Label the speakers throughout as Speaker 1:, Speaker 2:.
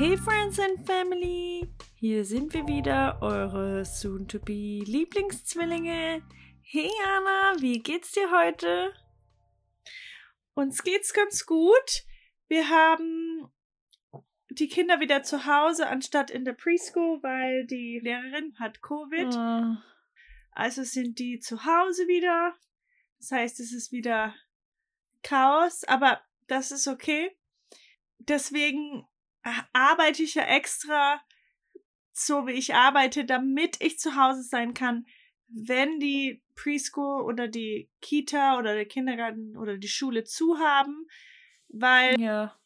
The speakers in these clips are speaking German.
Speaker 1: Hey Friends and Family, hier sind wir wieder, eure soon-to-be Lieblingszwillinge. Hey Anna, wie geht's dir heute?
Speaker 2: Uns geht's ganz gut. Wir haben die Kinder wieder zu Hause anstatt in der Preschool, weil die Lehrerin hat Covid.
Speaker 1: Oh.
Speaker 2: Also sind die zu Hause wieder. Das heißt, es ist wieder Chaos, aber das ist okay. Deswegen arbeite ich ja extra so, wie ich arbeite, damit ich zu Hause sein kann, wenn die Preschool oder die Kita oder der Kindergarten oder die Schule zu haben, weil
Speaker 1: Ja.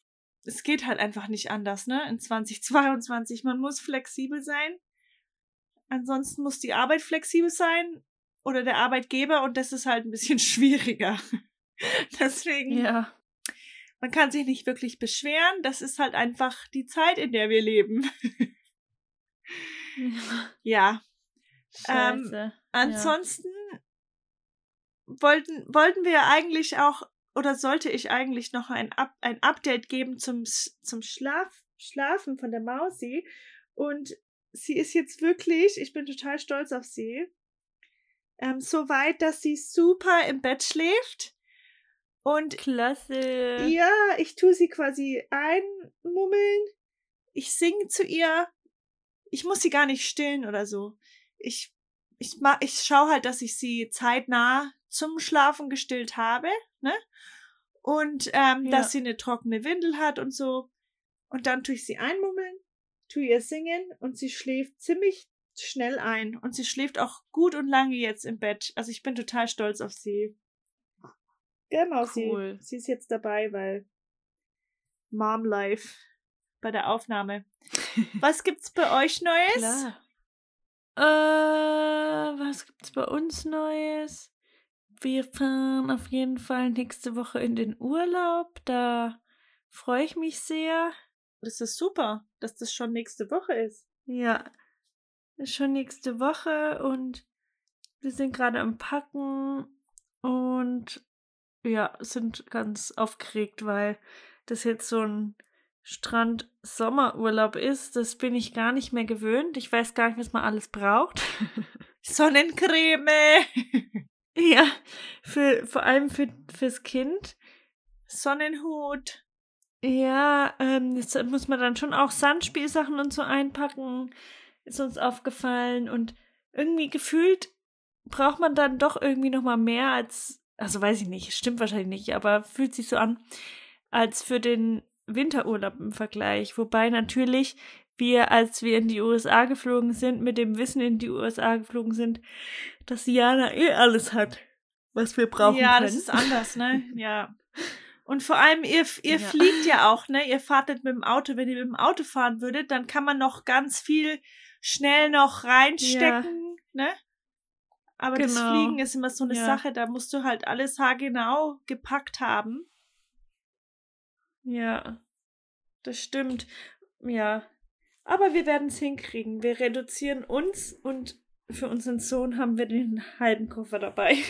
Speaker 2: es geht halt einfach nicht anders, ne? In 2022. Man muss flexibel sein. Ansonsten muss die Arbeit flexibel sein oder der Arbeitgeber und das ist halt ein bisschen schwieriger. Deswegen,
Speaker 1: Ja.
Speaker 2: Man kann sich nicht wirklich beschweren. Das ist halt einfach die Zeit, in der wir leben. ja. Ähm,
Speaker 1: Scheiße.
Speaker 2: Ansonsten wollten, wollten wir eigentlich auch, oder sollte ich eigentlich noch ein, Up, ein Update geben zum, zum Schlaf, Schlafen von der Mausi. Und sie ist jetzt wirklich, ich bin total stolz auf sie, ähm, so weit, dass sie super im Bett schläft. Und
Speaker 1: Klasse.
Speaker 2: ja, ich tue sie quasi einmummeln. Ich singe zu ihr. Ich muss sie gar nicht stillen oder so. Ich, ich, ma- ich schaue halt, dass ich sie zeitnah zum Schlafen gestillt habe, ne? Und ähm,
Speaker 1: Ja.
Speaker 2: dass sie eine trockene Windel hat und so. Und dann tue ich sie einmummeln, tue ihr singen und sie schläft ziemlich schnell ein. Und sie schläft auch gut und lange jetzt im Bett. Also ich bin total stolz auf sie. Genau,
Speaker 1: Cool.
Speaker 2: sie, sie ist jetzt dabei, weil Mom Life bei der Aufnahme. Was gibt's bei euch Neues?
Speaker 1: Klar. Äh, was gibt's bei uns Neues? Wir fahren auf jeden Fall nächste Woche in den Urlaub. Da freue ich mich sehr.
Speaker 2: Das ist super, dass das schon nächste Woche ist.
Speaker 1: Ja, ist schon nächste Woche und wir sind gerade am Packen und ja, sind ganz aufgeregt, weil das jetzt so ein Strand-Sommerurlaub ist. Das bin ich gar nicht mehr gewöhnt. Ich weiß gar nicht, was man alles braucht.
Speaker 2: Sonnencreme.
Speaker 1: ja, für, vor allem für, fürs Kind.
Speaker 2: Sonnenhut.
Speaker 1: Ja, ähm, jetzt muss man dann schon auch Sandspielsachen und so einpacken, ist uns aufgefallen. Und irgendwie gefühlt braucht man dann doch irgendwie noch mal mehr als, also weiß ich nicht, stimmt wahrscheinlich nicht, aber fühlt sich so an, als für den Winterurlaub im Vergleich. Wobei natürlich wir, als wir in die USA geflogen sind, mit dem Wissen in die USA geflogen sind, dass Jana eh alles hat, was wir brauchen
Speaker 2: ja,
Speaker 1: können.
Speaker 2: das ist anders, ne? Ja. Und vor allem, ihr, ihr
Speaker 1: Ja.
Speaker 2: fliegt ja auch, ne? Ihr fahrt nicht mit dem Auto. Wenn ihr mit dem Auto fahren würdet, dann kann man noch ganz viel schnell noch reinstecken, ne? Aber das
Speaker 1: Genau.
Speaker 2: Fliegen ist immer so eine
Speaker 1: Ja.
Speaker 2: Sache, da musst du halt alles haargenau gepackt haben.
Speaker 1: Ja, das stimmt. Ja. Aber wir werden es hinkriegen. Wir reduzieren uns und für unseren Sohn haben wir den halben Koffer dabei.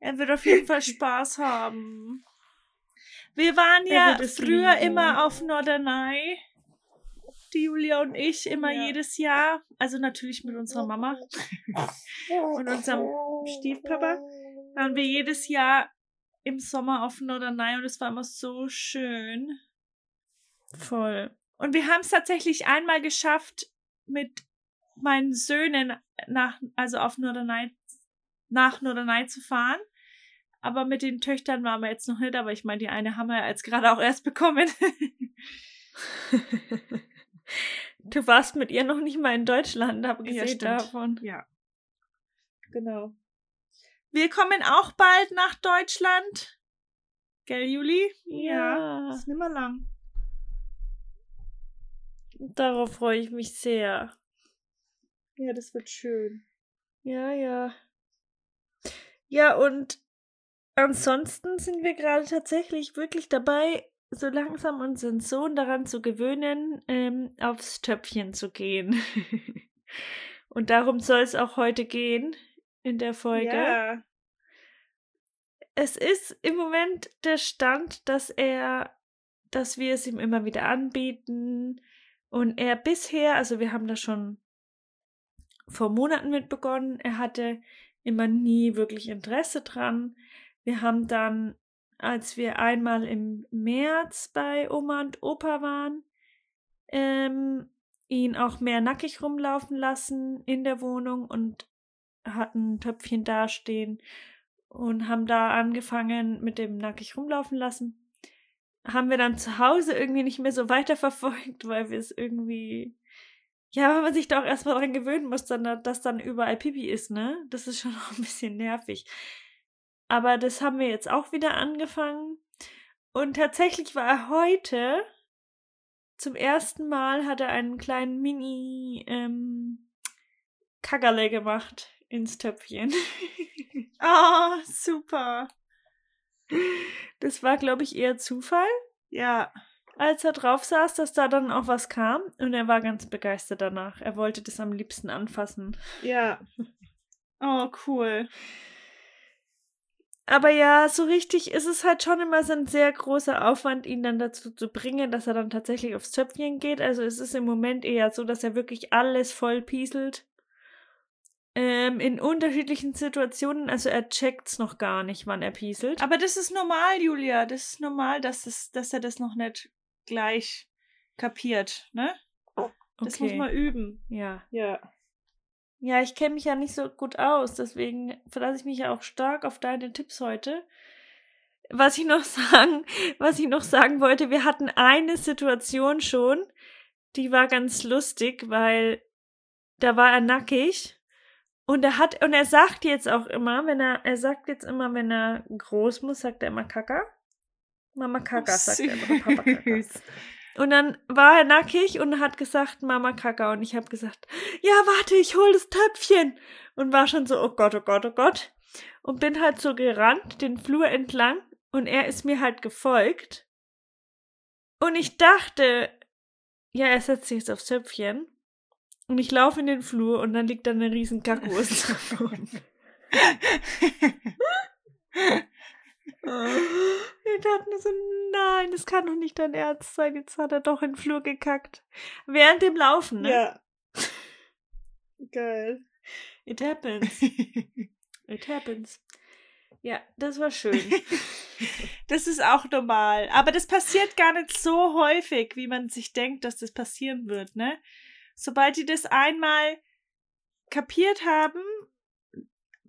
Speaker 2: Er wird auf jeden Fall Spaß haben. Wir waren ja früher
Speaker 1: lieben.
Speaker 2: immer auf Norderney. Die Julia und ich immer
Speaker 1: Ja.
Speaker 2: jedes Jahr. Also natürlich mit unserer Mama und unserem Stiefpapa. Waren wir jedes Jahr im Sommer auf Norderney und es war immer so schön.
Speaker 1: Voll.
Speaker 2: Und wir haben es tatsächlich einmal geschafft, mit meinen Söhnen nach, also auf Norderney, nach Norderney zu fahren. Aber mit den Töchtern waren wir jetzt noch nicht, aber ich meine, die eine haben wir jetzt gerade auch erst bekommen.
Speaker 1: du warst mit ihr noch nicht mal in Deutschland, habe
Speaker 2: Ja,
Speaker 1: gesehen
Speaker 2: stimmt.
Speaker 1: davon.
Speaker 2: ja. Genau. Wir kommen auch bald nach Deutschland. Gell, Juli?
Speaker 1: Ja.
Speaker 2: Ist nimmer lang.
Speaker 1: Darauf freue ich mich sehr.
Speaker 2: Ja, das wird schön.
Speaker 1: Ja, ja. Ja, und ansonsten sind wir gerade tatsächlich wirklich dabei, so langsam unseren Sohn daran zu gewöhnen, ähm, aufs Töpfchen zu gehen. und darum soll es auch heute gehen in der Folge.
Speaker 2: Ja.
Speaker 1: Es ist im Moment der Stand, dass er dass wir es ihm immer wieder anbieten. Und er bisher, also wir haben da schon vor Monaten mit begonnen, er hatte immer nie wirklich Interesse dran. Wir haben dann, als wir einmal im März bei Oma und Opa waren, ähm, ihn auch mehr nackig rumlaufen lassen in der Wohnung und hatten ein Töpfchen dastehen und haben da angefangen mit dem nackig rumlaufen lassen. Haben wir dann zu Hause irgendwie nicht mehr so weiterverfolgt, weil wir es irgendwie, ja, weil man sich da auch erstmal dran gewöhnen muss, dass dann überall Pipi ist, ne? Das ist schon auch ein bisschen nervig. Aber das haben wir jetzt auch wieder angefangen. Und tatsächlich war er heute zum ersten Mal hat er einen kleinen Mini ähm, Kackerle gemacht ins Töpfchen.
Speaker 2: oh, super.
Speaker 1: Das war, glaube ich, eher Zufall.
Speaker 2: Ja.
Speaker 1: Als er drauf saß, dass da dann auch was kam und er war ganz begeistert danach. Er wollte das am liebsten anfassen.
Speaker 2: Ja. Oh, cool.
Speaker 1: Aber ja, so richtig ist es halt schon immer so ein sehr großer Aufwand, ihn dann dazu zu bringen, dass er dann tatsächlich aufs Töpfchen geht. Also es ist im Moment eher so, dass er wirklich alles voll pieselt. Ähm, in unterschiedlichen Situationen, also er checkt's noch gar nicht, wann er pieselt.
Speaker 2: Aber das ist normal, Julia. Das ist normal, dass, es, dass er das noch nicht gleich kapiert, ne? Das
Speaker 1: Okay.
Speaker 2: muss man üben.
Speaker 1: Ja.
Speaker 2: Ja.
Speaker 1: Ja, ich kenne mich ja nicht so gut aus, deswegen verlasse ich mich ja auch stark auf deine Tipps heute. Was ich noch sagen, was ich noch sagen wollte, wir hatten eine Situation schon, die war ganz lustig, weil da war er nackig und er hat und er sagt jetzt auch immer, wenn er er sagt jetzt immer, wenn er groß muss, sagt er immer Kaka. Mama Kaka sagt er immer, Papa Kaka. Und dann war er nackig und hat gesagt, Mama Kaka. Und ich habe gesagt, ja, warte, ich hol das Töpfchen. Und war schon so, oh Gott, oh Gott, oh Gott. Und bin halt so gerannt, den Flur entlang. Und er ist mir halt gefolgt. Und ich dachte, ja, er setzt sich jetzt aufs Töpfchen. Und ich laufe in den Flur und dann liegt da eine riesen Kackwurst am Boden. Wir dachten so, nein, das kann doch nicht dein Ernst sein. Jetzt hat er doch in den Flur gekackt. Während dem Laufen, ne?
Speaker 2: Ja. Geil.
Speaker 1: It happens. It happens. Ja, das war schön.
Speaker 2: Das ist auch normal. Aber das passiert gar nicht so häufig, wie man sich denkt, dass das passieren wird, ne? Sobald die das einmal kapiert haben,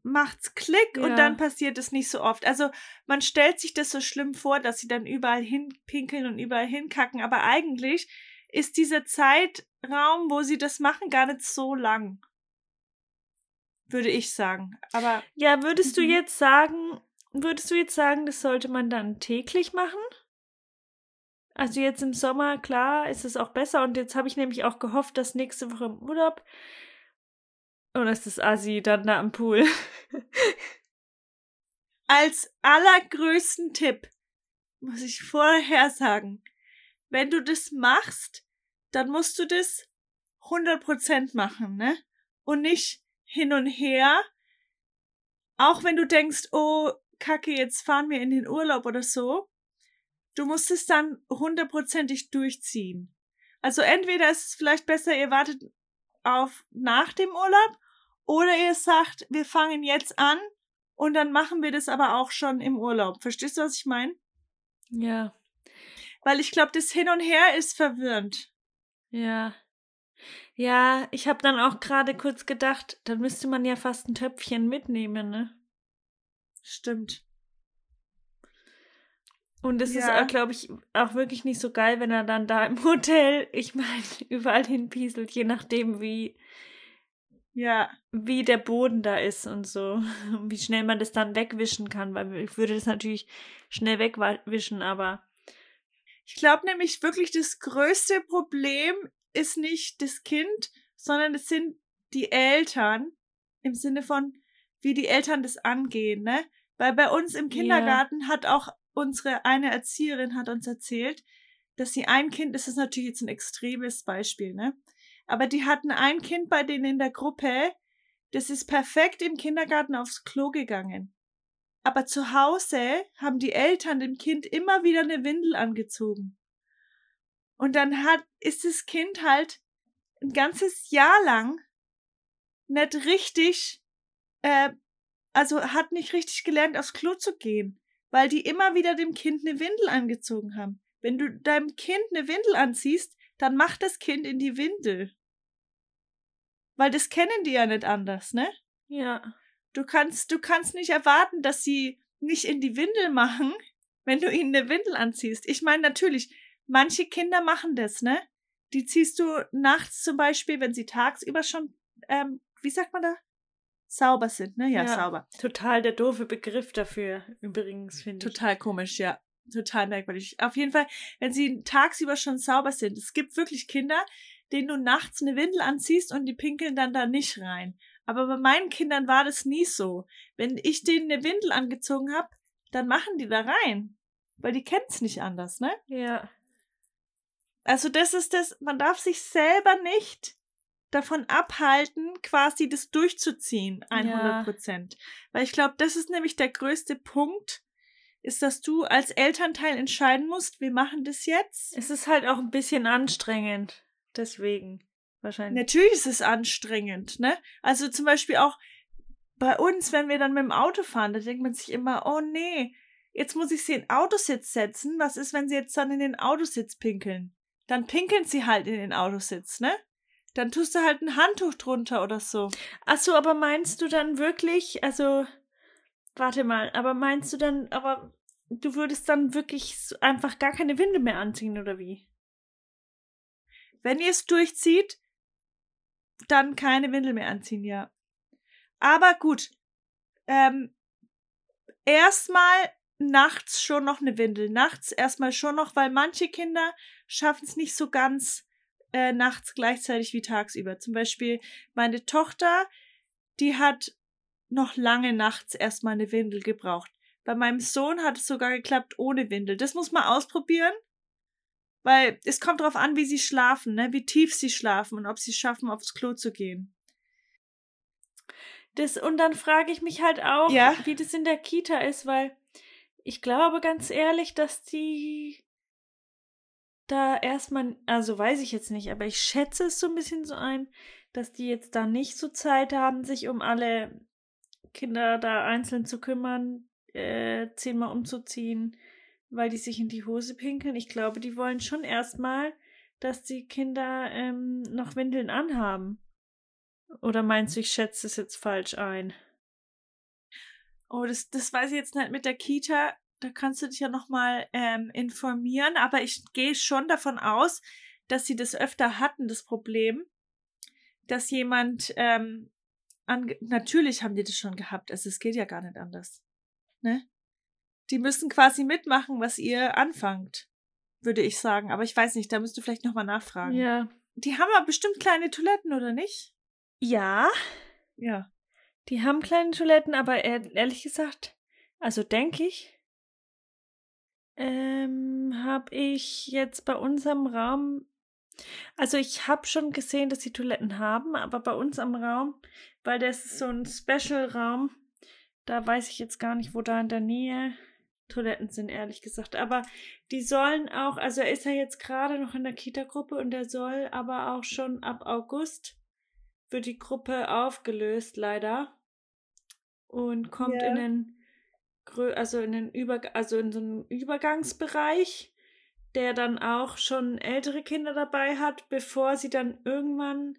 Speaker 2: macht's Klick
Speaker 1: Ja.
Speaker 2: und dann passiert es nicht so oft. Also man stellt sich das so schlimm vor, dass sie dann überall hinpinkeln und überall hinkacken, aber eigentlich ist dieser Zeitraum, wo sie das machen, gar nicht so lang. Würde ich sagen. Aber
Speaker 1: Ja, würdest du
Speaker 2: Mhm.
Speaker 1: jetzt sagen, würdest du jetzt sagen, das sollte man dann täglich machen? Also jetzt im Sommer, klar, ist es auch besser. Und jetzt habe ich nämlich auch gehofft, dass nächste Woche im Urlaub. Oder ist das Assi dann da am Pool?
Speaker 2: als allergrößten Tipp muss ich vorher sagen, wenn du das machst, dann musst du das 100% machen, ne? Und nicht hin und her. Auch wenn du denkst, oh, kacke, jetzt fahren wir in den Urlaub oder so. Du musst es dann hundertprozentig durchziehen. Also entweder ist es vielleicht besser, ihr wartet auf nach dem Urlaub oder ihr sagt, wir fangen jetzt an und dann machen wir das aber auch schon im Urlaub. Verstehst du, was ich meine?
Speaker 1: Ja,
Speaker 2: Weil ich glaube, das Hin und Her ist verwirrend.
Speaker 1: ja. Ja, ich habe dann auch gerade kurz gedacht, dann müsste man ja fast ein Töpfchen mitnehmen, ne?
Speaker 2: Stimmt.
Speaker 1: Und es
Speaker 2: Ja.
Speaker 1: ist, glaube ich, auch wirklich nicht so geil, wenn er dann da im Hotel, ich meine, überall hinpieselt, je nachdem, wie,
Speaker 2: Ja.
Speaker 1: wie der Boden da ist und so. Und wie schnell man das dann wegwischen kann, weil ich würde das natürlich schnell wegwischen, aber
Speaker 2: Ich glaube nämlich wirklich, das größte Problem ist nicht das Kind, sondern es sind die Eltern im Sinne von, wie die Eltern das angehen, ne? Weil bei uns im Kindergarten hat auch unsere eine Erzieherin hat uns erzählt, dass sie ein Kind, das ist natürlich jetzt ein extremes Beispiel, ne? Aber die hatten ein Kind bei denen in der Gruppe, das ist perfekt im Kindergarten aufs Klo gegangen. Aber zu Hause haben die Eltern dem Kind immer wieder eine Windel angezogen. Und dann hat, ist das Kind halt ein ganzes Jahr lang nicht richtig, äh, also hat nicht richtig gelernt, aufs Klo zu gehen, weil die immer wieder dem Kind eine Windel angezogen haben. Wenn du deinem Kind eine Windel anziehst, dann macht das Kind in die Windel. Weil das kennen die ja nicht anders, ne?
Speaker 1: Ja.
Speaker 2: Du kannst, du kannst nicht erwarten, dass sie nicht in die Windel machen, wenn du ihnen eine Windel anziehst. Ich meine, natürlich, manche Kinder machen das, ne? Die ziehst du nachts zum Beispiel, wenn sie tagsüber schon, ähm, wie sagt man da? Sauber sind, ne? Ja,
Speaker 1: Ja.
Speaker 2: sauber.
Speaker 1: Total der doofe Begriff dafür, übrigens, finde ich.
Speaker 2: Total komisch, ja. Total merkwürdig. Auf jeden Fall, wenn sie tagsüber schon sauber sind. Es gibt wirklich Kinder, denen du nachts eine Windel anziehst und die pinkeln dann da nicht rein. Aber bei meinen Kindern war das nie so. Wenn ich denen eine Windel angezogen habe, dann machen die da rein. Weil die kennen's nicht anders, ne?
Speaker 1: Ja.
Speaker 2: Also das ist das, man darf sich selber nicht davon abhalten, quasi das durchzuziehen, 100 Prozent. Weil ich glaube, das ist nämlich der größte Punkt, ist, dass du als Elternteil entscheiden musst, wir machen das jetzt.
Speaker 1: Es ist halt auch ein bisschen anstrengend. Deswegen. Wahrscheinlich.
Speaker 2: Natürlich ist es anstrengend, ne? Also zum Beispiel auch bei uns, wenn wir dann mit dem Auto fahren, da denkt man sich immer, oh nee, jetzt muss ich sie in den Autositz setzen. Was ist, wenn sie jetzt dann in den Autositz pinkeln? Dann pinkeln sie halt in den Autositz, ne? Dann tust du halt ein Handtuch drunter oder so.
Speaker 1: Ach so, aber meinst du dann wirklich, also, warte mal, aber meinst du dann, aber du würdest dann wirklich einfach gar keine Windel mehr anziehen, oder wie?
Speaker 2: Wenn ihr es durchzieht, dann keine Windel mehr anziehen, ja. Aber gut, ähm, erstmal nachts schon noch eine Windel. Nachts erstmal schon noch, weil manche Kinder schaffen es nicht so ganz äh, nachts gleichzeitig wie tagsüber. Zum Beispiel meine Tochter, die hat noch lange nachts erstmal eine Windel gebraucht. Bei meinem Sohn hat es sogar geklappt ohne Windel. Das muss man ausprobieren, weil es kommt darauf an, wie sie schlafen, ne? wie tief sie schlafen und ob sie schaffen, aufs Klo zu gehen.
Speaker 1: Das, und dann frage ich mich halt auch,
Speaker 2: Ja.
Speaker 1: wie das in der Kita ist, weil ich glaube ganz ehrlich, dass die da erstmal, also weiß ich jetzt nicht, aber ich schätze es so ein bisschen so ein, dass die jetzt da nicht so Zeit haben, sich um alle Kinder da einzeln zu kümmern, äh, zehnmal umzuziehen, weil die sich in die Hose pinkeln. Ich glaube, die wollen schon erstmal, dass die Kinder ähm, noch Windeln anhaben. Oder meinst du, ich schätze es jetzt falsch ein?
Speaker 2: Oh, das, das weiß ich jetzt nicht mit der Kita. Da kannst du dich ja nochmal ähm, informieren. Aber ich gehe schon davon aus, dass sie das öfter hatten, das Problem, dass jemand, ähm, natürlich haben die das schon gehabt. Also es geht ja gar nicht anders. Ne? Die müssen quasi mitmachen, was ihr anfangt, würde ich sagen. Aber ich weiß nicht, da müsst du vielleicht nochmal nachfragen.
Speaker 1: Ja.
Speaker 2: Die haben aber bestimmt kleine Toiletten, oder nicht?
Speaker 1: Ja,
Speaker 2: Ja.
Speaker 1: die haben kleine Toiletten, aber ehr- ehrlich gesagt, also denke ich, ähm, habe ich jetzt bei unserem Raum, also ich habe schon gesehen, dass sie Toiletten haben, aber bei uns am Raum, weil das ist so ein Special-Raum, da weiß ich jetzt gar nicht, wo da in der Nähe Toiletten sind, ehrlich gesagt. Aber die sollen auch, also er ist ja jetzt gerade noch in der Kita-Gruppe und er soll aber auch schon ab August wird die Gruppe aufgelöst, leider. Und kommt
Speaker 2: Ja.
Speaker 1: in den also in den Über also in so einen Übergangsbereich, der dann auch schon ältere Kinder dabei hat, bevor sie dann irgendwann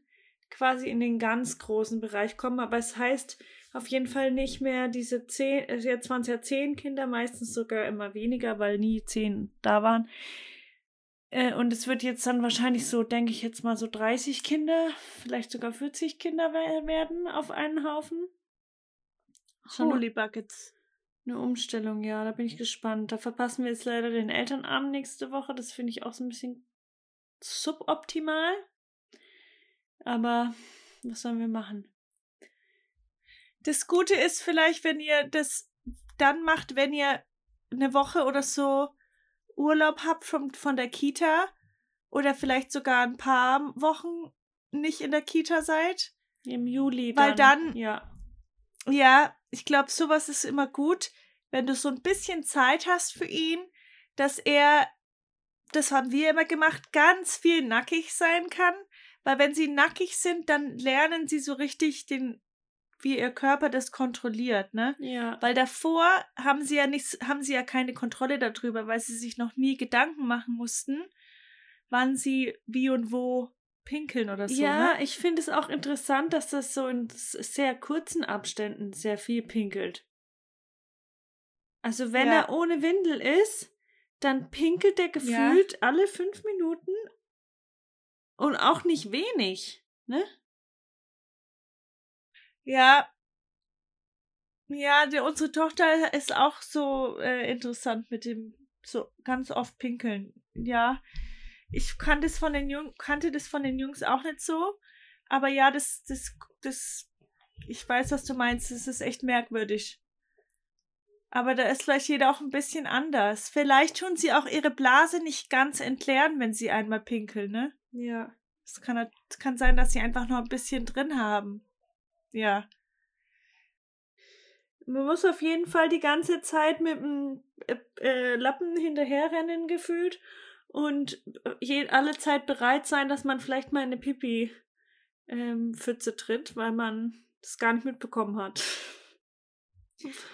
Speaker 1: quasi in den ganz großen Bereich kommen. Aber es heißt auf jeden Fall nicht mehr diese zehn, also jetzt waren es ja zehn Kinder, meistens sogar immer weniger, weil nie zehn da waren. Äh, und es wird jetzt dann wahrscheinlich so, denke ich jetzt mal, so 30 Kinder, vielleicht sogar 40 Kinder we- werden auf einen Haufen. Schon
Speaker 2: Holy Buckets.
Speaker 1: eine Umstellung, ja, da bin ich gespannt. Da verpassen wir jetzt leider den Elternabend nächste Woche. Das finde ich auch so ein bisschen suboptimal. Aber was sollen wir machen?
Speaker 2: Das Gute ist vielleicht, wenn ihr das dann macht, wenn ihr eine Woche oder so Urlaub habt von, von der Kita oder vielleicht sogar ein paar Wochen nicht in der Kita seid.
Speaker 1: Im Juli
Speaker 2: Weil
Speaker 1: dann.
Speaker 2: dann-
Speaker 1: Ja.
Speaker 2: Ja, ich glaube, sowas ist immer gut, wenn du so ein bisschen Zeit hast für ihn, dass er das haben wir immer gemacht, ganz viel nackig sein kann. Weil wenn sie nackig sind, dann lernen sie so richtig den, wie ihr Körper das kontrolliert, ne?
Speaker 1: Ja.
Speaker 2: Weil davor haben sie ja nichts, haben sie ja keine Kontrolle darüber, weil sie sich noch nie Gedanken machen mussten, wann sie wie und wo pinkeln oder so.
Speaker 1: ja,
Speaker 2: ne?
Speaker 1: ich finde es auch interessant, dass das so in sehr kurzen Abständen sehr viel pinkelt. Also wenn
Speaker 2: Ja.
Speaker 1: er ohne Windel ist, dann pinkelt er gefühlt alle fünf Minuten und auch nicht wenig, ne?
Speaker 2: Ja. Ja, der, unsere Tochter ist auch so äh, interessant mit dem so ganz oft pinkeln. Ja. Ich kannte das von den Jung kannte das von den Jungs auch nicht so, aber ja, das das das ich weiß, was du meinst, das ist echt merkwürdig. Aber da ist vielleicht jeder auch ein bisschen anders. Vielleicht tun sie auch ihre Blase nicht ganz entleeren, wenn sie einmal pinkeln, ne?
Speaker 1: Ja.
Speaker 2: Es kann, es kann sein, dass sie einfach noch ein bisschen drin haben. Ja.
Speaker 1: Man muss auf jeden Fall die ganze Zeit mit dem äh, äh, Lappen hinterherrennen gefühlt und äh, je, alle Zeit bereit sein, dass man vielleicht mal in eine Pipi ähm, tritt, weil man das gar nicht mitbekommen hat.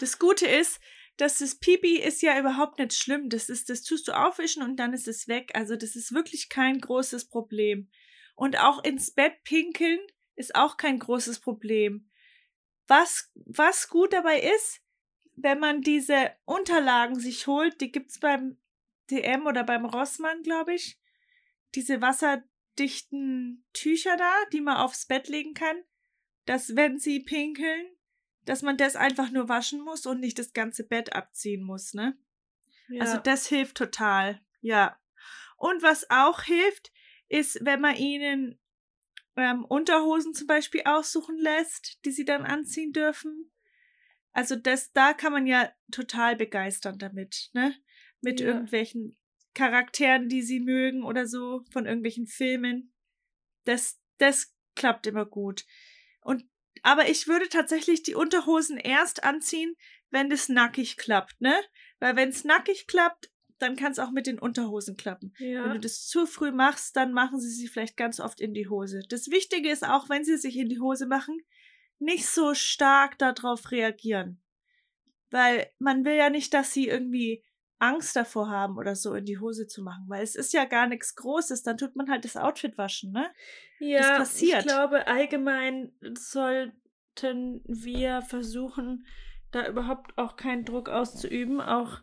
Speaker 2: Das Gute ist, dass das Pipi ist ja überhaupt nicht schlimm. Das ist, das tust du aufwischen und dann ist es weg. Also das ist wirklich kein großes Problem. Und auch ins Bett pinkeln ist auch kein großes Problem. Was, was gut dabei ist, wenn man diese Unterlagen sich holt, die gibt's beim DM oder beim Rossmann, glaube ich. Diese wasserdichten Tücher da, die man aufs Bett legen kann, dass wenn sie pinkeln, dass man das einfach nur waschen muss und nicht das ganze Bett abziehen muss, ne?
Speaker 1: Ja.
Speaker 2: Also das hilft total, ja. Und was auch hilft, ist, wenn man ihnen ähm, Unterhosen zum Beispiel aussuchen lässt, die sie dann anziehen dürfen. Also das, da kann man ja total begeistern damit, ne? Mit
Speaker 1: Ja.
Speaker 2: irgendwelchen Charakteren, die sie mögen oder so, von irgendwelchen Filmen. Das, das klappt immer gut. Und aber ich würde tatsächlich die Unterhosen erst anziehen, wenn das nackig klappt, ne? Weil wenn es nackig klappt, dann kann es auch mit den Unterhosen klappen. Wenn
Speaker 1: ja.
Speaker 2: du das zu früh machst, dann machen sie sie vielleicht ganz oft in die Hose. Das Wichtige ist auch, wenn sie sich in die Hose machen, nicht so stark darauf reagieren. Weil man will ja nicht, dass sie irgendwie Angst davor haben oder so in die Hose zu machen, weil es ist ja gar nichts Großes, dann tut man halt das Outfit waschen, ne?
Speaker 1: ja,
Speaker 2: passiert.
Speaker 1: ich glaube, allgemein sollten wir versuchen, da überhaupt auch keinen Druck auszuüben, auch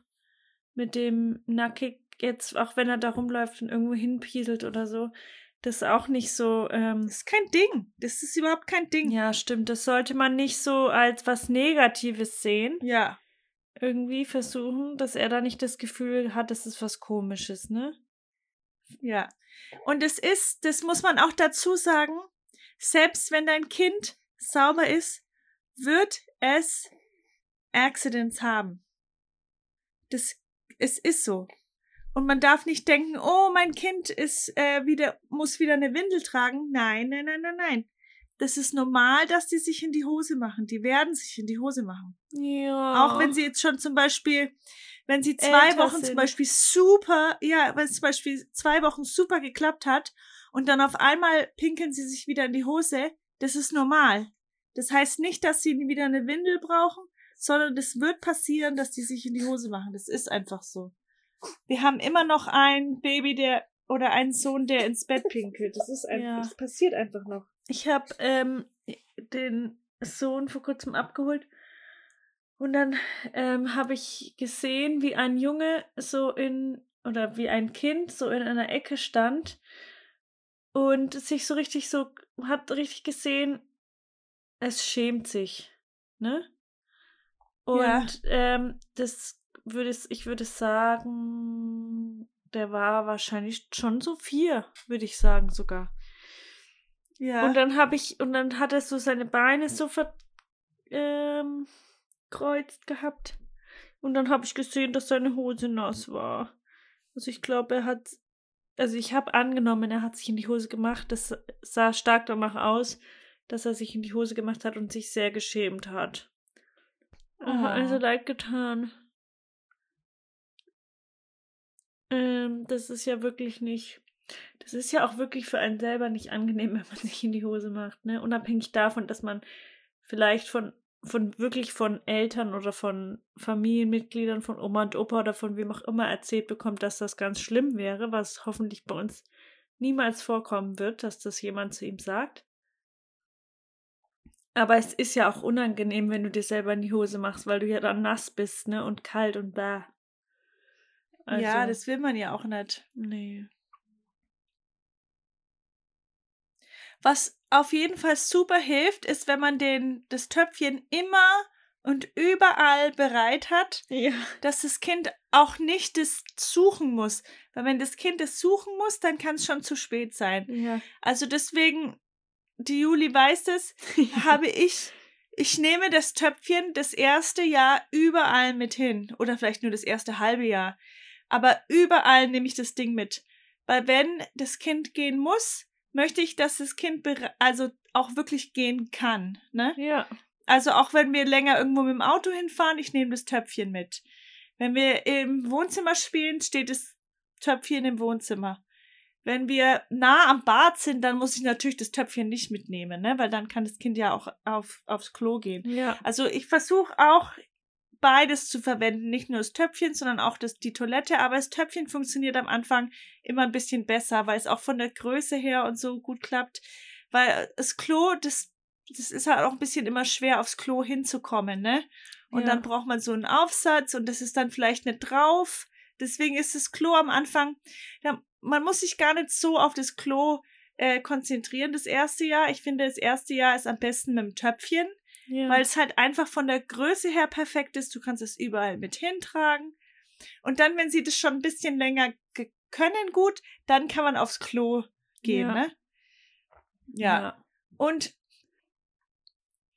Speaker 1: mit dem nackig jetzt, auch wenn er da rumläuft und irgendwo hinpieselt oder so, das auch nicht so, ähm,
Speaker 2: Das ist kein Ding. Das ist überhaupt kein Ding.
Speaker 1: ja, stimmt, das sollte man nicht so als was Negatives sehen.
Speaker 2: Ja.
Speaker 1: Irgendwie versuchen, dass er da nicht das Gefühl hat, das ist was Komisches, ne?
Speaker 2: Ja. Und es ist, das muss man auch dazu sagen, selbst wenn dein Kind sauber ist, wird es Accidents haben. Das, es ist so. Und man darf nicht denken, oh, mein Kind ist äh, wieder, muss wieder eine Windel tragen. Nein, nein, nein, nein, nein. Das ist normal, dass die sich in die Hose machen. Die werden sich in die Hose machen.
Speaker 1: Ja.
Speaker 2: Auch wenn sie jetzt schon zum Beispiel, wenn sie zwei
Speaker 1: Älter
Speaker 2: Wochen zum
Speaker 1: sind.
Speaker 2: Beispiel super, ja, wenn es zum Beispiel zwei Wochen super geklappt hat und dann auf einmal pinkeln sie sich wieder in die Hose, das ist normal. Das heißt nicht, dass sie wieder eine Windel brauchen, sondern das wird passieren, dass die sich in die Hose machen. Das ist einfach so. Wir haben immer noch ein Baby, der oder einen Sohn, der ins Bett pinkelt. Das ist einfach,
Speaker 1: Ja.
Speaker 2: das passiert einfach noch.
Speaker 1: Ich habe ähm, den Sohn vor kurzem abgeholt und dann ähm, habe ich gesehen, wie ein Junge so in oder wie ein Kind so in einer Ecke stand und sich so richtig so hat richtig gesehen, es schämt sich, ne? Und
Speaker 2: Ja.
Speaker 1: ähm, das würde ich würde sagen, der war wahrscheinlich schon so vier, würde ich sagen sogar.
Speaker 2: Ja.
Speaker 1: Und dann habe ich, und dann hat er so seine Beine so ver, ähm, gehabt. Und dann habe ich gesehen, dass seine Hose nass war. Also ich glaube, er hat, also ich habe angenommen, er hat sich in die Hose gemacht. Das sah stark danach aus, dass er sich in die Hose gemacht hat und sich sehr geschämt hat. Er hat
Speaker 2: Oh.
Speaker 1: also leid getan. Ähm, das ist ja wirklich nicht. Das ist ja auch wirklich für einen selber nicht angenehm, wenn man sich in die Hose macht, ne? Unabhängig davon, dass man vielleicht von, von wirklich von Eltern oder von Familienmitgliedern, von Oma und Opa oder von wem auch immer erzählt bekommt, dass das ganz schlimm wäre, was hoffentlich bei uns niemals vorkommen wird, dass das jemand zu ihm sagt. Aber es ist ja auch unangenehm, wenn du dir selber in die Hose machst, weil du ja dann nass bist, ne? Und kalt und da.
Speaker 2: Also, ja, das will man ja auch nicht.
Speaker 1: Nee.
Speaker 2: Was auf jeden Fall super hilft, ist, wenn man den, das Töpfchen immer und überall bereit hat,
Speaker 1: Ja.
Speaker 2: dass das Kind auch nicht das suchen muss. Weil wenn das Kind es suchen muss, dann kann es schon zu spät sein.
Speaker 1: Ja.
Speaker 2: Also deswegen, die Juli weiß es, habe ich, ich nehme das Töpfchen das erste Jahr überall mit hin. Oder vielleicht nur das erste halbe Jahr. Aber überall nehme ich das Ding mit. Weil wenn das Kind gehen muss, möchte ich, dass das Kind also auch wirklich gehen kann. Ne?
Speaker 1: Ja.
Speaker 2: Also auch wenn wir länger irgendwo mit dem Auto hinfahren, ich nehme das Töpfchen mit. Wenn wir im Wohnzimmer spielen, steht das Töpfchen im Wohnzimmer. Wenn wir nah am Bad sind, dann muss ich natürlich das Töpfchen nicht mitnehmen, ne? weil dann kann das Kind ja auch auf, aufs Klo gehen.
Speaker 1: Ja.
Speaker 2: Also ich versuche auch beides zu verwenden, nicht nur das Töpfchen, sondern auch das, die Toilette. Aber das Töpfchen funktioniert am Anfang immer ein bisschen besser, weil es auch von der Größe her und so gut klappt. Weil das Klo, das, das ist halt auch ein bisschen immer schwer, aufs Klo hinzukommen, ne? Und
Speaker 1: Ja.
Speaker 2: dann braucht man so einen Aufsatz und das ist dann vielleicht nicht drauf. Deswegen ist das Klo am Anfang, ja, man muss sich gar nicht so auf das Klo äh, konzentrieren, das erste Jahr. Ich finde, das erste Jahr ist am besten mit dem Töpfchen
Speaker 1: ja.
Speaker 2: weil es halt einfach von der Größe her perfekt ist. Du kannst es überall mit hintragen. Und dann, wenn sie das schon ein bisschen länger ge- können, gut, dann kann man aufs Klo gehen,
Speaker 1: Ja.
Speaker 2: ne? Ja. Und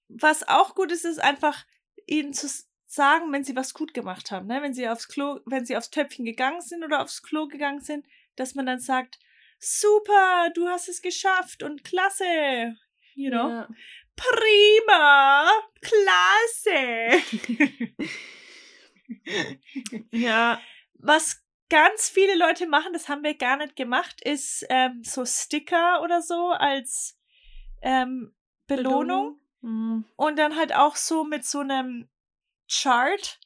Speaker 2: was auch gut ist, ist einfach ihnen zu sagen, wenn sie was gut gemacht haben, ne? Wenn sie aufs Klo, wenn sie aufs Töpfchen gegangen sind oder aufs Klo gegangen sind, dass man dann sagt, super, du hast es geschafft und klasse, you know?
Speaker 1: Ja.
Speaker 2: Prima! Klasse!
Speaker 1: ja.
Speaker 2: Was ganz viele Leute machen, das haben wir gar nicht gemacht, ist ähm, so Sticker oder so als ähm, Belohnung.
Speaker 1: Mhm.
Speaker 2: Und dann halt auch so mit so einem Chart,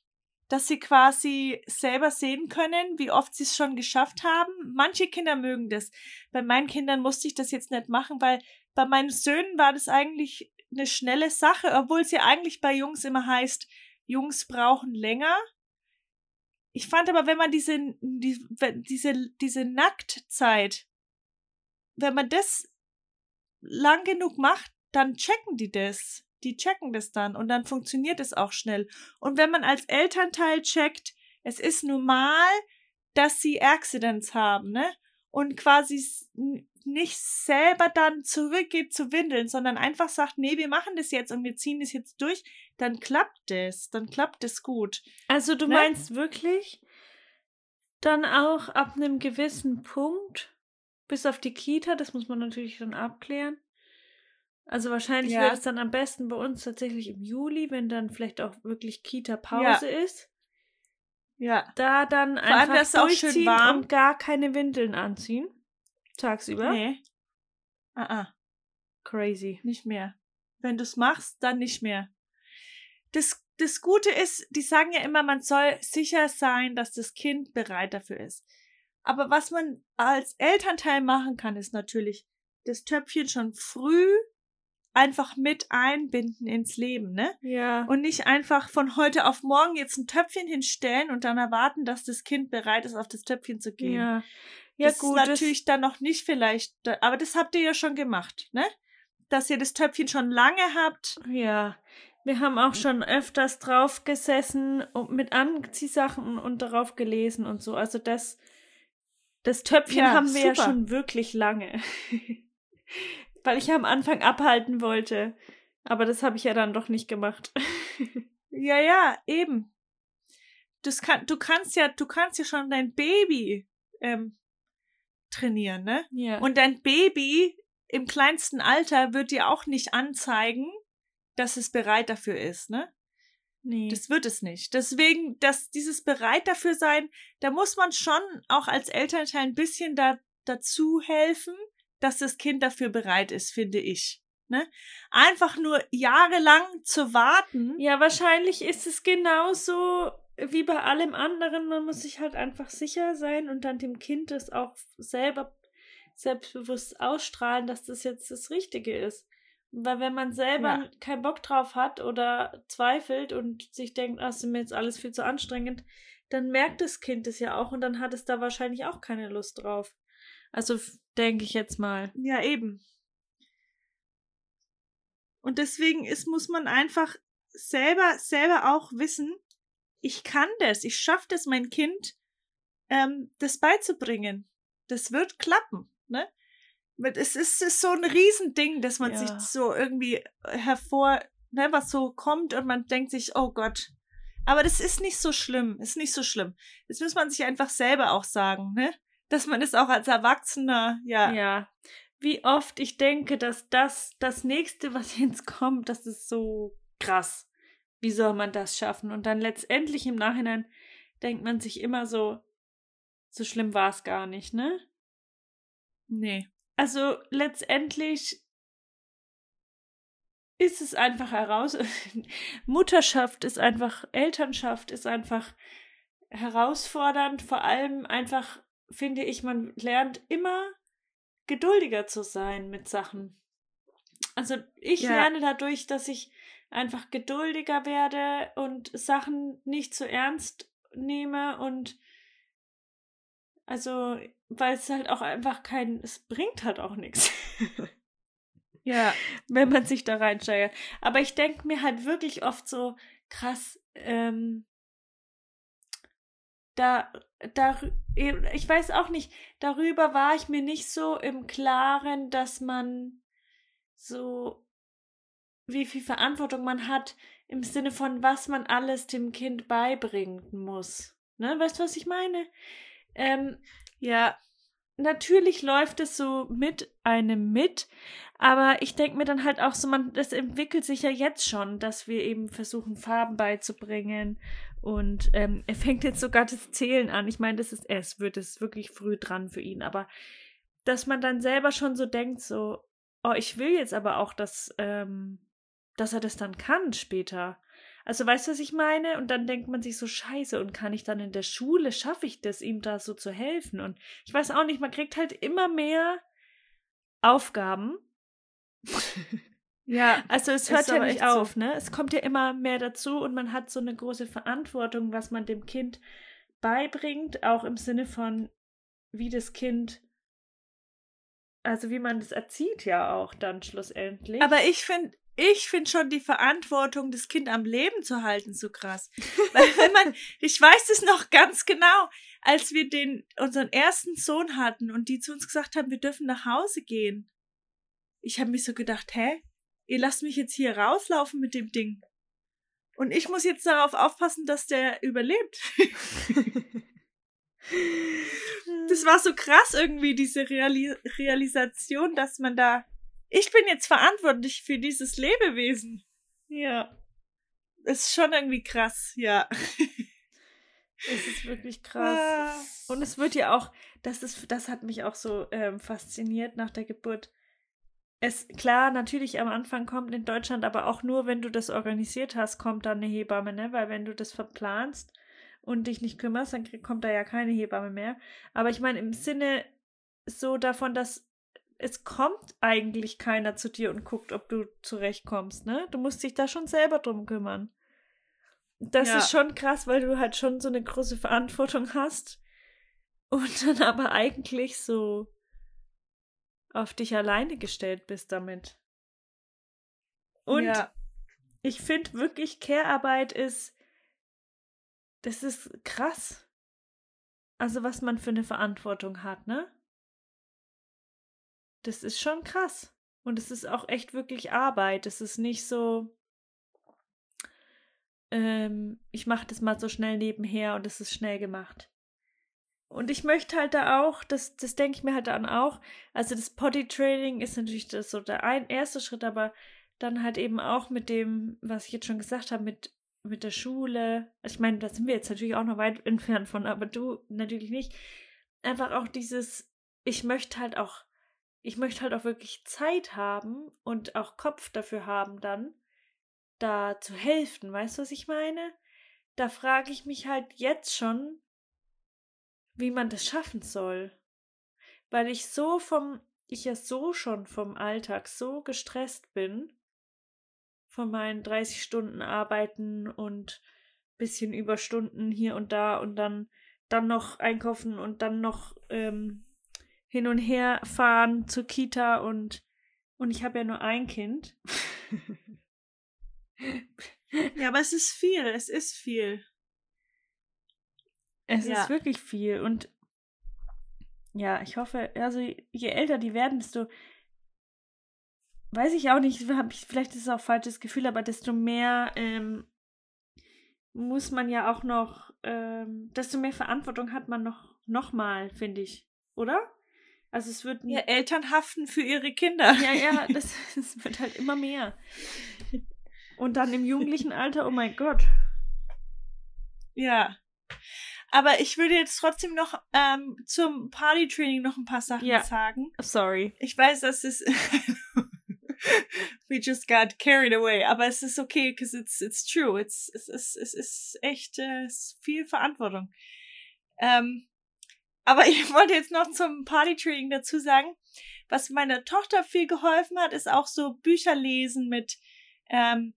Speaker 2: dass sie quasi selber sehen können, wie oft sie es schon geschafft haben. Manche Kinder mögen das. Bei meinen Kindern musste ich das jetzt nicht machen, weil bei meinen Söhnen war das eigentlich eine schnelle Sache, obwohl es ja eigentlich bei Jungs immer heißt, Jungs brauchen länger. Ich fand aber, wenn man diese, die, diese, diese Nacktzeit, wenn man das lang genug macht, dann checken die das. Die checken das dann und dann funktioniert es auch schnell. Und wenn man als Elternteil checkt, es ist normal, dass sie Accidents haben, ne? Und quasi nicht selber dann zurückgeht zu Windeln, sondern einfach sagt, nee, wir machen das jetzt und wir ziehen das jetzt durch, dann klappt es, dann klappt es gut.
Speaker 1: Also du
Speaker 2: Ne?
Speaker 1: meinst wirklich dann auch ab einem gewissen Punkt, bis auf die Kita, das muss man natürlich dann abklären. Also wahrscheinlich
Speaker 2: Ja.
Speaker 1: wäre es dann am besten bei uns tatsächlich im Juli, wenn dann vielleicht auch wirklich Kita-Pause ist.
Speaker 2: Ja.
Speaker 1: Da dann
Speaker 2: allem,
Speaker 1: einfach
Speaker 2: dass es auch schön
Speaker 1: durchziehen
Speaker 2: warm-
Speaker 1: und gar keine Windeln anziehen. Tagsüber.
Speaker 2: Nee. Ah, ah.
Speaker 1: Crazy.
Speaker 2: Nicht mehr. Wenn du es machst, dann nicht mehr. Das, das Gute ist, die sagen ja immer, man soll sicher sein, dass das Kind bereit dafür ist. Aber was man als Elternteil machen kann, ist natürlich das Töpfchen schon früh einfach mit einbinden ins Leben, ne?
Speaker 1: Ja.
Speaker 2: Und nicht einfach von heute auf morgen jetzt ein Töpfchen hinstellen und dann erwarten, dass das Kind bereit ist, auf das Töpfchen zu gehen.
Speaker 1: ja. Ja,
Speaker 2: das
Speaker 1: gut.
Speaker 2: ist natürlich dann noch nicht vielleicht, aber das habt ihr ja schon gemacht, ne? Dass ihr das Töpfchen schon lange habt.
Speaker 1: ja. Wir haben auch schon öfters drauf gesessen und mit Anziehsachen und darauf gelesen und so. Also das, das Töpfchen
Speaker 2: Ja,
Speaker 1: haben wir ja
Speaker 2: super.
Speaker 1: schon wirklich lange. Weil ich ja am Anfang abhalten wollte. Aber das habe ich ja dann doch nicht gemacht.
Speaker 2: Ja, ja, eben. Kann, du kannst ja, du kannst ja schon dein Baby ähm, trainieren, ne?
Speaker 1: ja.
Speaker 2: Und dein Baby im kleinsten Alter wird dir auch nicht anzeigen, dass es bereit dafür ist, ne? Nee. Das wird es nicht. Deswegen, dass dieses bereit dafür sein, da muss man schon auch als Elternteil ein bisschen da, dazu helfen, dass das Kind dafür bereit ist, finde ich. Ne? Einfach nur jahrelang zu warten.
Speaker 1: Ja, wahrscheinlich ist es genauso wie bei allem anderen. Man muss sich halt einfach sicher sein und dann dem Kind das auch selber selbstbewusst ausstrahlen, dass das jetzt das Richtige ist. Weil wenn man selber ja. keinen Bock drauf hat oder zweifelt und sich denkt, ach, ist mir jetzt alles viel zu anstrengend, dann merkt das Kind es ja auch und dann hat es da wahrscheinlich auch keine Lust drauf. Also denke ich jetzt mal.
Speaker 2: Ja, eben. Und deswegen ist, muss man einfach selber, selber auch wissen, ich kann das, ich schaffe das, mein Kind ähm, das beizubringen. Das wird klappen, ne? Es ist, ist so ein Riesending, dass man ja. sich so irgendwie hervor, ne, was so kommt und man denkt sich, oh Gott. Aber das ist nicht so schlimm, ist nicht so schlimm. Das muss man sich einfach selber auch sagen, ne? Dass man es auch als Erwachsener, ja.
Speaker 1: Ja wie oft ich denke, dass das das nächste, was jetzt kommt, das ist so krass. Wie soll man das schaffen? Und dann letztendlich im Nachhinein denkt man sich immer so, so schlimm war es gar nicht, ne?
Speaker 2: Nee.
Speaker 1: Also letztendlich ist es einfach heraus. Mutterschaft ist einfach, Elternschaft ist einfach herausfordernd. Vor allem einfach, finde ich, man lernt immer geduldiger zu sein mit Sachen. Also ich ja. lerne dadurch, dass ich einfach geduldiger werde und Sachen nicht zu ernst nehme und also, weil es halt auch einfach kein, es bringt halt auch nichts.
Speaker 2: ja.
Speaker 1: Wenn man sich da reinsteigert. Aber ich denke mir halt wirklich oft so, krass, ähm, da, da, ich weiß auch nicht, darüber war ich mir nicht so im Klaren, dass man so, wie viel Verantwortung man hat im Sinne von, was man alles dem Kind beibringen muss. Ne, weißt du, was ich meine? Ähm, ja, natürlich läuft es so mit einem mit, aber ich denke mir dann halt auch so, man, das entwickelt sich ja jetzt schon, dass wir eben versuchen, Farben beizubringen und ähm, er fängt jetzt sogar das Zählen an. Ich meine, das ist es, wird es wirklich früh dran für ihn. Aber dass man dann selber schon so denkt, so, oh, ich will jetzt aber auch, dass, ähm, dass er das dann kann später. Also weißt du, was ich meine? Und dann denkt man sich so, scheiße, und kann ich dann in der Schule, schaffe ich das, ihm da so zu helfen? Und ich weiß auch nicht, man kriegt halt immer mehr Aufgaben. Ja, also es hört ja nicht auf, so. ne? Es kommt ja immer mehr dazu und man hat so eine große Verantwortung, was man dem Kind beibringt, auch im Sinne von, wie das Kind, also wie man das erzieht ja auch dann schlussendlich.
Speaker 2: Aber ich finde, ich finde schon die Verantwortung, das Kind am Leben zu halten, so krass. Weil wenn man, ich weiß es noch ganz genau, als wir den, unseren ersten Sohn hatten und die zu uns gesagt haben, wir dürfen nach Hause gehen. Ich habe mich so gedacht, hä? Ihr lasst mich jetzt hier rauslaufen mit dem Ding. Und ich muss jetzt darauf aufpassen, dass der überlebt. das war so krass irgendwie, diese Reali Realisation, dass man da. Ich bin jetzt verantwortlich für dieses Lebewesen. Ja. Ist schon irgendwie krass, ja.
Speaker 1: Es ist wirklich krass. Ah. Und es wird ja auch, das ist, das hat mich auch so ähm, fasziniert nach der Geburt es klar, natürlich am Anfang kommt in Deutschland, aber auch nur, wenn du das organisiert hast, kommt dann eine Hebamme, ne? Weil wenn du das verplanst und dich nicht kümmerst, dann kommt da ja keine Hebamme mehr. Aber ich meine, im Sinne so davon, dass es kommt eigentlich keiner zu dir und guckt, ob du zurechtkommst, ne? Du musst dich da schon selber drum kümmern. Das ja. ist schon krass, weil du halt schon so eine große Verantwortung hast und dann aber eigentlich so auf dich alleine gestellt bist damit. Und ja. ich finde wirklich, Care-Arbeit ist, das ist krass. Also was man für eine Verantwortung hat, ne? Das ist schon krass. Und es ist auch echt wirklich Arbeit. Es ist nicht so, ähm, ich mache das mal so schnell nebenher und es ist schnell gemacht. Und ich möchte halt da auch, das, das denke ich mir halt dann auch, also das Potty Training ist natürlich das so der ein, erste Schritt, aber dann halt eben auch mit dem, was ich jetzt schon gesagt habe, mit mit der Schule. Ich meine, da sind wir jetzt natürlich auch noch weit entfernt von, aber du natürlich nicht. Einfach auch dieses, ich möchte halt auch, ich möchte halt auch wirklich Zeit haben und auch Kopf dafür haben, dann da zu helfen. Weißt du, was ich meine? Da frage ich mich halt jetzt schon, wie man das schaffen soll. Weil ich so vom, ich ja so schon vom Alltag so gestresst bin, von meinen 30 Stunden Arbeiten und bisschen Überstunden hier und da und dann, dann noch einkaufen und dann noch ähm, hin und her fahren zur Kita und, und ich habe ja nur ein Kind.
Speaker 2: ja, aber es ist viel, es ist viel.
Speaker 1: Es ja. ist wirklich viel und ja, ich hoffe, also je älter die werden, desto weiß ich auch nicht, vielleicht ist es auch falsches Gefühl, aber desto mehr ähm, muss man ja auch noch, ähm, desto mehr Verantwortung hat man noch, noch mal, finde ich, oder? Also es wird
Speaker 2: ja Eltern haften für ihre Kinder.
Speaker 1: Ja, ja, das, das wird halt immer mehr. Und dann im jugendlichen Alter, oh mein Gott.
Speaker 2: Ja. Aber ich würde jetzt trotzdem noch ähm, zum Party-Training noch ein paar Sachen ja. sagen.
Speaker 1: Sorry.
Speaker 2: Ich weiß, dass es we just got carried away. Aber es ist okay, because it's it's true. It's es ist es ist echt äh, viel Verantwortung. Ähm, aber ich wollte jetzt noch zum Party-Training dazu sagen, was meiner Tochter viel geholfen hat, ist auch so Bücher lesen mit ähm,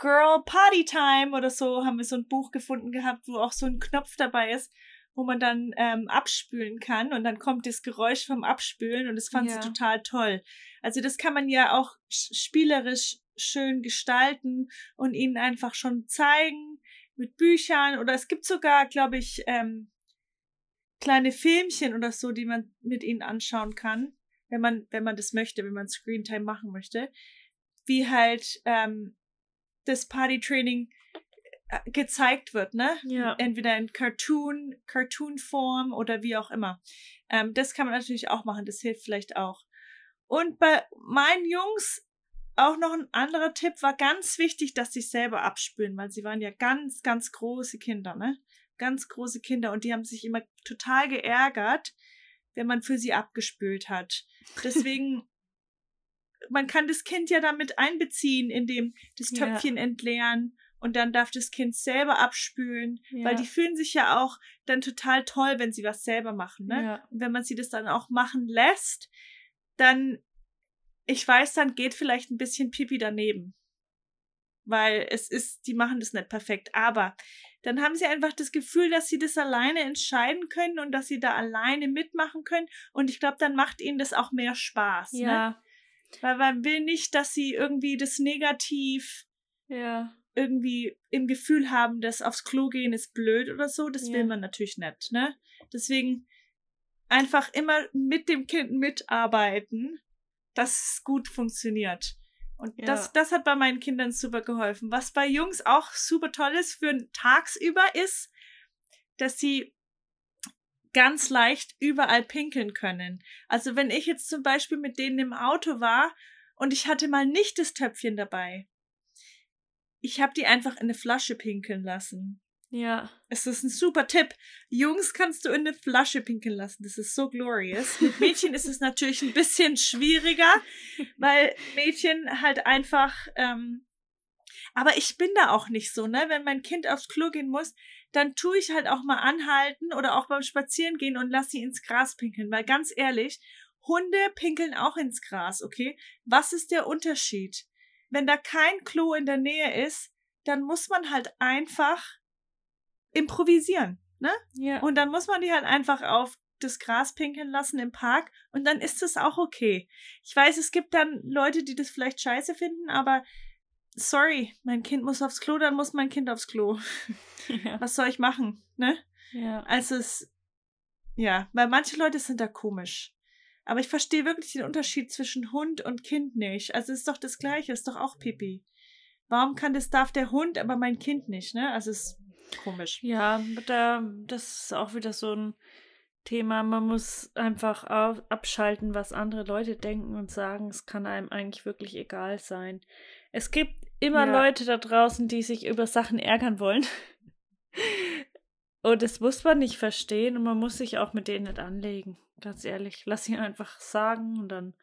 Speaker 2: Girl Party Time oder so. Haben wir so ein Buch gefunden gehabt, wo auch so ein Knopf dabei ist, wo man dann ähm, abspülen kann und dann kommt das Geräusch vom Abspülen und das fand ja. sie total toll. Also das kann man ja auch spielerisch schön gestalten und ihnen einfach schon zeigen mit Büchern oder es gibt sogar, glaube ich, ähm, kleine Filmchen oder so, die man mit ihnen anschauen kann, wenn man, wenn man das möchte, wenn man Screentime machen möchte, wie halt ähm, das Party-Training äh, gezeigt wird, ne?
Speaker 1: Ja.
Speaker 2: Entweder in Cartoon, Cartoon-Form oder wie auch immer. Ähm, das kann man natürlich auch machen, das hilft vielleicht auch. Und bei meinen Jungs auch noch ein anderer Tipp war ganz wichtig, dass sie selber abspülen, weil sie waren ja ganz, ganz große Kinder, ne? Ganz große Kinder und die haben sich immer total geärgert, wenn man für sie abgespült hat. Deswegen, man kann das Kind ja damit einbeziehen, indem das Töpfchen ja. entleeren und dann darf das Kind selber abspülen, ja. weil die fühlen sich ja auch dann total toll, wenn sie was selber machen, ne? Ja. Und wenn man sie das dann auch machen lässt, dann, ich weiß, dann geht vielleicht ein bisschen Pipi daneben. Weil es ist, die machen das nicht perfekt. Aber dann haben sie einfach das Gefühl, dass sie das alleine entscheiden können und dass sie da alleine mitmachen können. Und ich glaube, dann macht ihnen das auch mehr Spaß. Ne? Ja. Ne? Weil man will nicht, dass sie irgendwie das negativ
Speaker 1: ja
Speaker 2: irgendwie im Gefühl haben, dass aufs Klo gehen ist blöd oder so, das ja. will man natürlich nicht, ne? Deswegen einfach immer mit dem Kind mitarbeiten, dass es gut funktioniert. Und ja. das, das hat bei meinen Kindern super geholfen. Was bei Jungs auch super toll ist für tagsüber ist, dass sie ganz leicht überall pinkeln können. Also wenn ich jetzt zum Beispiel mit denen im Auto war und ich hatte mal nicht das Töpfchen dabei, ich habe die einfach in eine Flasche pinkeln lassen.
Speaker 1: Ja.
Speaker 2: Es ist ein super Tipp. Jungs kannst du in eine Flasche pinkeln lassen. Das ist so glorious. Mit Mädchen ist es natürlich ein bisschen schwieriger, weil Mädchen halt einfach. Ähm, aber ich bin da auch nicht so, ne? Wenn mein Kind aufs Klo gehen muss, dann tue ich halt auch mal anhalten oder auch beim Spazieren gehen und lass sie ins Gras pinkeln. Weil ganz ehrlich, Hunde pinkeln auch ins Gras, okay? Was ist der Unterschied? wenn da kein Klo in der Nähe ist, dann muss man halt einfach improvisieren, ne?
Speaker 1: Ja.
Speaker 2: Und dann muss man die halt einfach auf das Gras pinkeln lassen im Park und dann ist es auch okay. Ich weiß, es gibt dann Leute, die das vielleicht scheiße finden, aber sorry, mein Kind muss aufs Klo, dann muss mein Kind aufs Klo. Ja. Was soll ich machen, ne?
Speaker 1: Ja.
Speaker 2: Also es, ja, weil manche Leute sind da komisch. Aber ich verstehe wirklich den Unterschied zwischen Hund und Kind nicht. Also es ist doch das Gleiche, ist doch auch Pipi. Warum kann das darf der Hund, aber mein Kind nicht, ne? Also es ist komisch.
Speaker 1: Ja, da, das ist auch wieder so ein Thema. Man muss einfach abschalten, was andere Leute denken und sagen. Es kann einem eigentlich wirklich egal sein. Es gibt immer
Speaker 2: Ja.
Speaker 1: Leute da draußen, die sich über Sachen ärgern wollen. Und das muss man nicht verstehen und man muss sich auch mit denen nicht anlegen. Ganz ehrlich. Lass sie einfach sagen und dann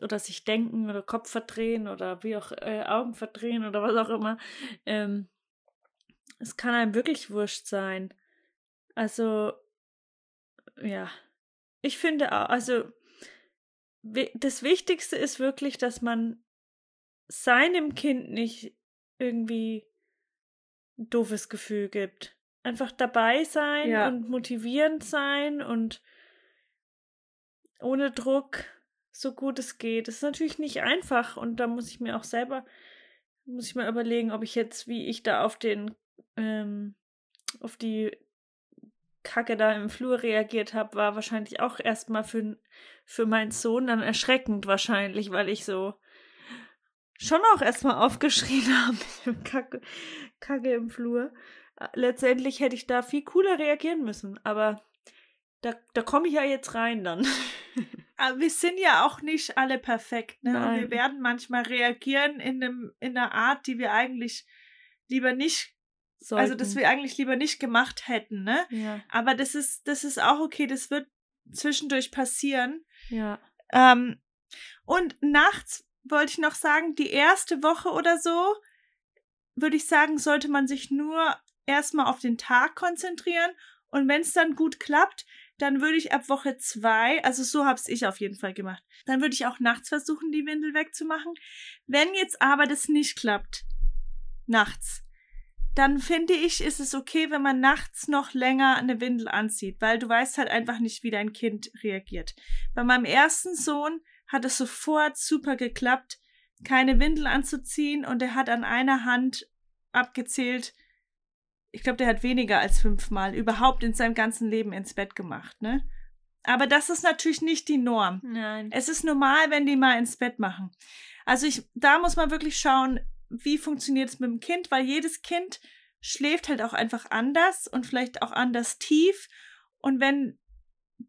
Speaker 1: oder sich denken oder Kopf verdrehen oder wie auch äh, Augen verdrehen oder was auch immer. Ähm, es kann einem wirklich wurscht sein. Also, ja. Ich finde auch, also das Wichtigste ist wirklich, dass man seinem Kind nicht irgendwie ein doofes Gefühl gibt. Einfach dabei sein
Speaker 2: Ja.
Speaker 1: und motivierend sein und ohne Druck, so gut es geht. Das ist natürlich nicht einfach und da muss ich mir auch selber, muss ich mal überlegen, ob ich jetzt, wie ich da auf den, ähm, auf die Kacke da im Flur reagiert habe, war wahrscheinlich auch erstmal für, für meinen Sohn dann erschreckend wahrscheinlich, weil ich so schon auch erstmal aufgeschrien habe mit dem Kacke, Kacke im Flur. Äh, Letztendlich hätte ich da viel cooler reagieren müssen, aber da, da komme ich ja jetzt rein dann.
Speaker 2: Aber wir sind ja auch nicht alle perfekt, ne? Und wir werden manchmal reagieren in einem, in einer Art, die wir eigentlich lieber nicht, also das
Speaker 1: Sollten.
Speaker 2: wir eigentlich lieber nicht gemacht hätten, ne?
Speaker 1: ja,
Speaker 2: Aber das ist, das ist auch okay, das wird zwischendurch passieren.
Speaker 1: ja,
Speaker 2: Ähm, und nachts wollte ich noch sagen, die erste Woche oder so, würde ich sagen, sollte man sich nur erstmal auf den Tag konzentrieren. Und wenn es dann gut klappt, dann würde ich ab Woche zwei, also so habe ich auf jeden Fall gemacht, dann würde ich auch nachts versuchen, die Windel wegzumachen. Wenn jetzt aber das nicht klappt, nachts, dann finde ich, ist es okay, wenn man nachts noch länger eine Windel anzieht, weil du weißt halt einfach nicht, wie dein Kind reagiert. Bei meinem ersten Sohn hat es sofort super geklappt, keine Windel anzuziehen und er hat an einer Hand abgezählt, ich glaube, der hat weniger als fünfmal überhaupt in seinem ganzen Leben ins Bett gemacht, ne? Aber das ist natürlich nicht die Norm.
Speaker 1: nein.
Speaker 2: Es ist normal, wenn die mal ins Bett machen. Also ich, da muss man wirklich schauen, wie funktioniert es mit dem Kind, weil jedes Kind schläft halt auch einfach anders und vielleicht auch anders tief. Und wenn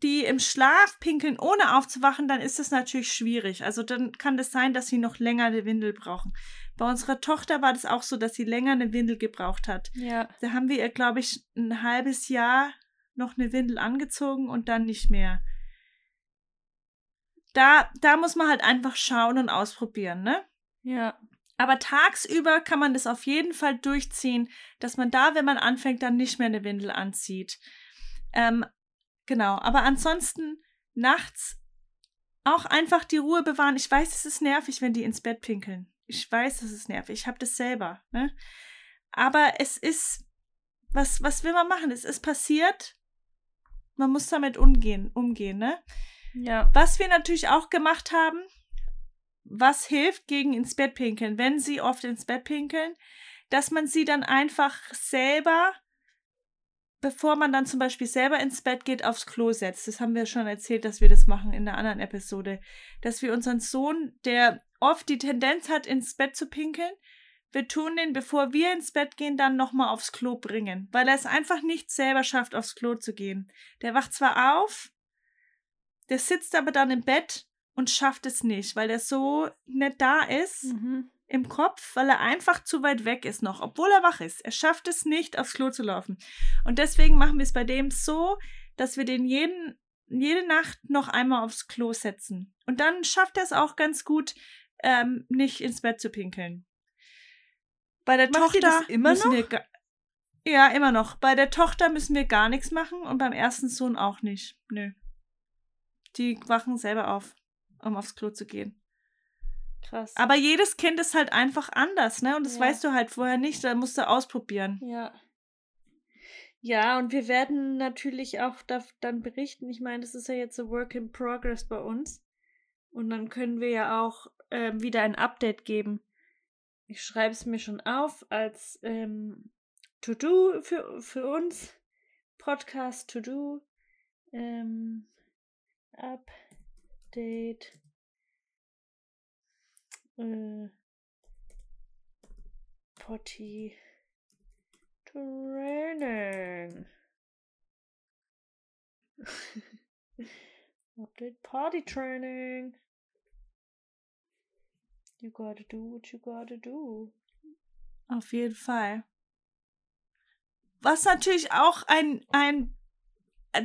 Speaker 2: die im Schlaf pinkeln, ohne aufzuwachen, dann ist das natürlich schwierig. Also dann kann es das sein, dass sie noch länger eine Windel brauchen. Bei unserer Tochter war das auch so, dass sie länger eine Windel gebraucht hat.
Speaker 1: Ja,
Speaker 2: Da haben wir ihr, glaube ich, ein halbes Jahr noch eine Windel angezogen und dann nicht mehr. Da, da muss man halt einfach schauen und ausprobieren, ne?
Speaker 1: ja,
Speaker 2: Aber tagsüber kann man das auf jeden Fall durchziehen, dass man da, wenn man anfängt, dann nicht mehr eine Windel anzieht. Ähm, genau. Aber ansonsten nachts auch einfach die Ruhe bewahren. Ich weiß, es ist nervig, wenn die ins Bett pinkeln. Ich weiß, es ist nervig. Ich habe das selber, ne? Aber es ist, was, was will man machen? Es ist passiert. Man muss damit umgehen, umgehen, ne?
Speaker 1: ja,
Speaker 2: Was wir natürlich auch gemacht haben, was hilft gegen ins Bett pinkeln, wenn sie oft ins Bett pinkeln, dass man sie dann einfach selber, bevor man dann zum Beispiel selber ins Bett geht, aufs Klo setzt. Das haben wir schon erzählt, dass wir das machen in einer anderen Episode. Dass wir unseren Sohn, der oft die Tendenz hat, ins Bett zu pinkeln, wir tun den, bevor wir ins Bett gehen, dann nochmal aufs Klo bringen, weil er es einfach nicht selber schafft, aufs Klo zu gehen. Der wacht zwar auf, der sitzt aber dann im Bett und schafft es nicht, weil er so nicht da ist
Speaker 1: mhm.
Speaker 2: Im Kopf, weil er einfach zu weit weg ist noch, obwohl er wach ist. Er schafft es nicht, aufs Klo zu laufen. Und deswegen machen wir es bei dem so, dass wir den jeden, jede Nacht noch einmal aufs Klo setzen. Und dann schafft er es auch ganz gut, ähm, nicht ins Bett zu pinkeln. Bei der
Speaker 1: Macht
Speaker 2: Tochter
Speaker 1: immer
Speaker 2: müssen
Speaker 1: noch?
Speaker 2: ja, immer noch. Bei der Tochter müssen wir gar nichts machen und beim ersten Sohn auch nicht. Nö. Die wachen selber auf, um aufs Klo zu gehen.
Speaker 1: Krass.
Speaker 2: Aber jedes Kind ist halt einfach anders, ne? Und das
Speaker 1: Ja.
Speaker 2: weißt du halt vorher nicht, da musst du ausprobieren.
Speaker 1: Ja. Ja, und wir werden natürlich auch da, dann berichten. Ich meine, das ist ja jetzt a Work in Progress bei uns. Und dann können wir ja auch ähm, wieder ein Update geben. Ich schreibe es mir schon auf als ähm, To-Do für, für uns. Podcast To-Do. Ähm, Update. Äh, Potty. Training. Update Party Training. You gotta do what you gotta do.
Speaker 2: Auf jeden Fall. Was natürlich auch ein, ein,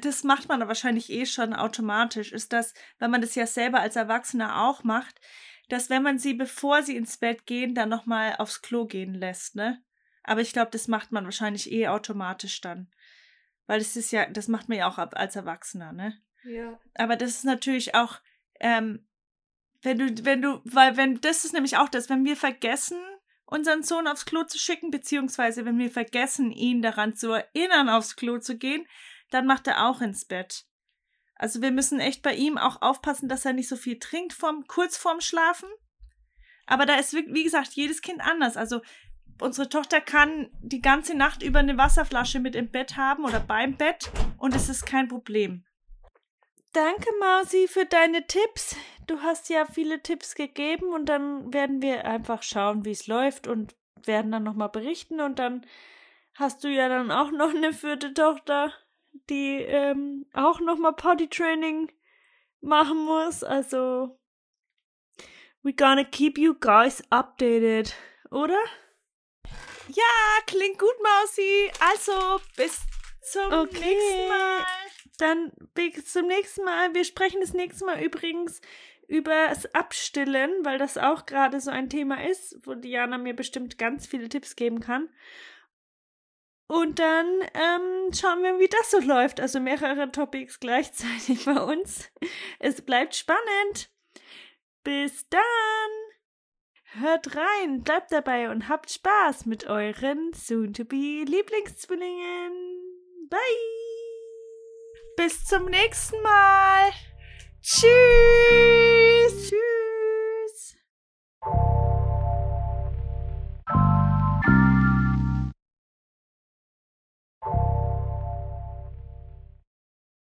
Speaker 2: das macht man wahrscheinlich eh schon automatisch, ist das, wenn man das ja selber als Erwachsener auch macht, dass wenn man sie, bevor sie ins Bett gehen, dann nochmal aufs Klo gehen lässt, ne? Aber ich glaube, das macht man wahrscheinlich eh automatisch dann. Weil es ist ja, das macht man ja auch als Erwachsener, ne?
Speaker 1: Ja.
Speaker 2: Aber das ist natürlich auch, ähm, wenn du, wenn du, weil wenn, das ist nämlich auch das, wenn wir vergessen, unseren Sohn aufs Klo zu schicken, beziehungsweise wenn wir vergessen, ihn daran zu erinnern, aufs Klo zu gehen, dann macht er auch ins Bett. Also wir müssen echt bei ihm auch aufpassen, dass er nicht so viel trinkt vorm, kurz vorm Schlafen. Aber da ist, wie gesagt, jedes Kind anders. Also unsere Tochter kann die ganze Nacht über eine Wasserflasche mit im Bett haben oder beim Bett und es ist kein Problem.
Speaker 1: Danke, Mausi, für deine Tipps. Du hast ja viele Tipps gegeben und dann werden wir einfach schauen, wie es läuft und werden dann nochmal berichten und dann hast du ja dann auch noch eine vierte Tochter, die ähm, auch nochmal Potty-Training machen muss. Also, we gonna keep you guys updated, oder?
Speaker 2: Ja, klingt gut, Mausi. Also, bis zum
Speaker 1: Okay.
Speaker 2: nächsten Mal.
Speaker 1: Dann bis zum nächsten Mal. Wir sprechen das nächste Mal übrigens über das Abstillen, weil das auch gerade so ein Thema ist, wo Diana mir bestimmt ganz viele Tipps geben kann. Und dann ähm, schauen wir, wie das so läuft. Also mehrere Topics gleichzeitig bei uns. Es bleibt spannend. Bis dann. Hört rein, bleibt dabei und habt Spaß mit euren Soon-to-be-Lieblingszwillingen. Bye.
Speaker 2: Bis zum nächsten Mal. Tschüss. Tschüss.